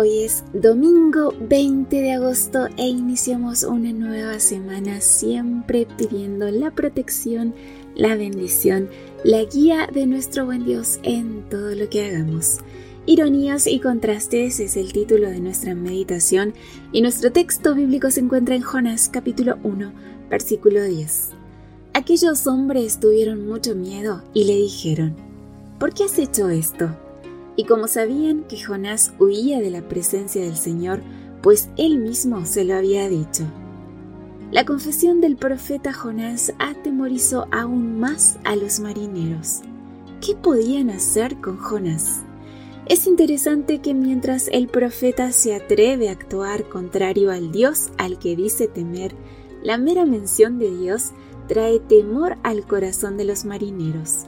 Hoy es domingo 20 de agosto e iniciamos una nueva semana siempre pidiendo la protección, la bendición, la guía de nuestro buen Dios en todo lo que hagamos. Ironías y contrastes es el título de nuestra meditación y nuestro texto bíblico se encuentra en Jonás capítulo 1, versículo 10. Aquellos hombres tuvieron mucho miedo y le dijeron, ¿por qué has hecho esto? Y como sabían que Jonás huía de la presencia del Señor, pues él mismo se lo había dicho. La confesión del profeta Jonás atemorizó aún más a los marineros. ¿Qué podían hacer con Jonás? Es interesante que mientras el profeta se atreve a actuar contrario al Dios al que dice temer, la mera mención de Dios trae temor al corazón de los marineros.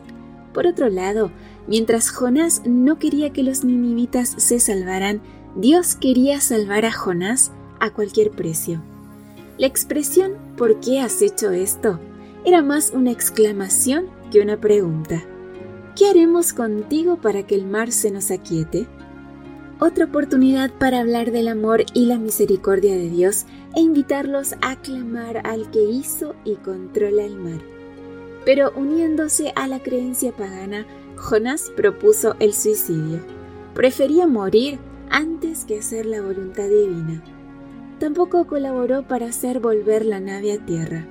Por otro lado, mientras Jonás no quería que los ninivitas se salvaran, Dios quería salvar a Jonás a cualquier precio. La expresión ¿por qué has hecho esto? era más una exclamación que una pregunta. ¿Qué haremos contigo para que el mar se nos aquiete? Otra oportunidad para hablar del amor y la misericordia de Dios e invitarlos a clamar al que hizo y controla el mar. Pero uniéndose a la creencia pagana, Jonás propuso el suicidio. Prefería morir antes que hacer la voluntad divina. Tampoco colaboró para hacer volver la nave a tierra.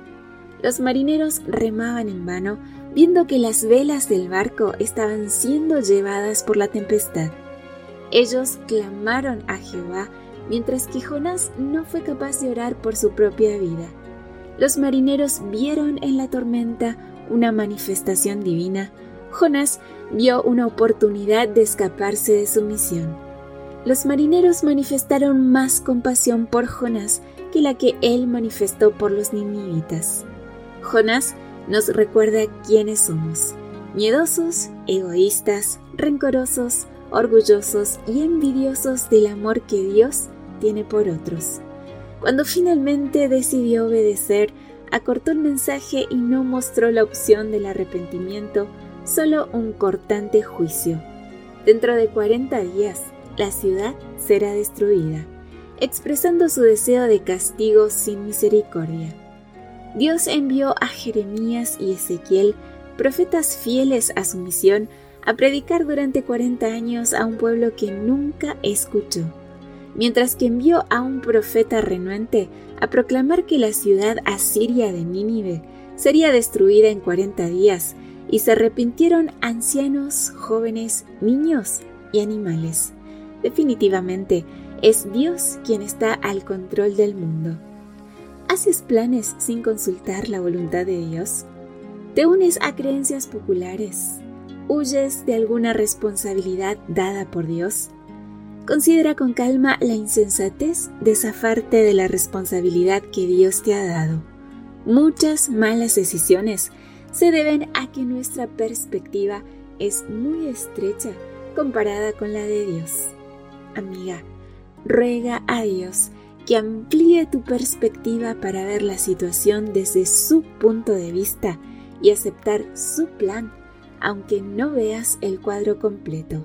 Los marineros remaban en vano, viendo que las velas del barco estaban siendo llevadas por la tempestad. Ellos clamaron a Jehová, mientras que Jonás no fue capaz de orar por su propia vida. Los marineros vieron en la tormenta una manifestación divina, Jonás vio una oportunidad de escaparse de su misión. Los marineros manifestaron más compasión por Jonás que la que él manifestó por los ninivitas. Jonás nos recuerda quiénes somos, miedosos, egoístas, rencorosos, orgullosos y envidiosos del amor que Dios tiene por otros. Cuando finalmente decidió obedecer, acortó el mensaje y no mostró la opción del arrepentimiento, solo un cortante juicio. Dentro de 40 días, la ciudad será destruida, expresando su deseo de castigo sin misericordia. Dios envió a Jeremías y Ezequiel, profetas fieles a su misión, a predicar durante 40 años a un pueblo que nunca escuchó mientras que envió a un profeta renuente a proclamar que la ciudad asiria de Nínive sería destruida en cuarenta días, y se arrepintieron ancianos, jóvenes, niños y animales. Definitivamente, es Dios quien está al control del mundo. ¿Haces planes sin consultar la voluntad de Dios? ¿Te unes a creencias populares? ¿Huyes de alguna responsabilidad dada por Dios? Considera con calma la insensatez de zafarte de la responsabilidad que Dios te ha dado. Muchas malas decisiones se deben a que nuestra perspectiva es muy estrecha comparada con la de Dios. Amiga, ruega a Dios que amplíe tu perspectiva para ver la situación desde su punto de vista y aceptar su plan, aunque no veas el cuadro completo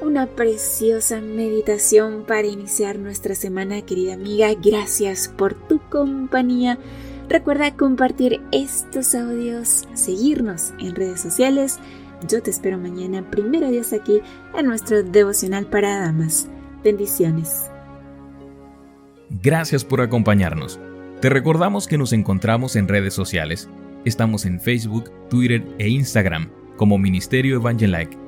una preciosa meditación para iniciar nuestra semana, querida amiga. Gracias por tu compañía. Recuerda compartir estos audios, seguirnos en redes sociales. Yo te espero mañana, primero Dios aquí, en nuestro devocional para damas. Bendiciones. Gracias por acompañarnos. Te recordamos que nos encontramos en redes sociales. Estamos en Facebook, Twitter e Instagram como Ministerio Evangelike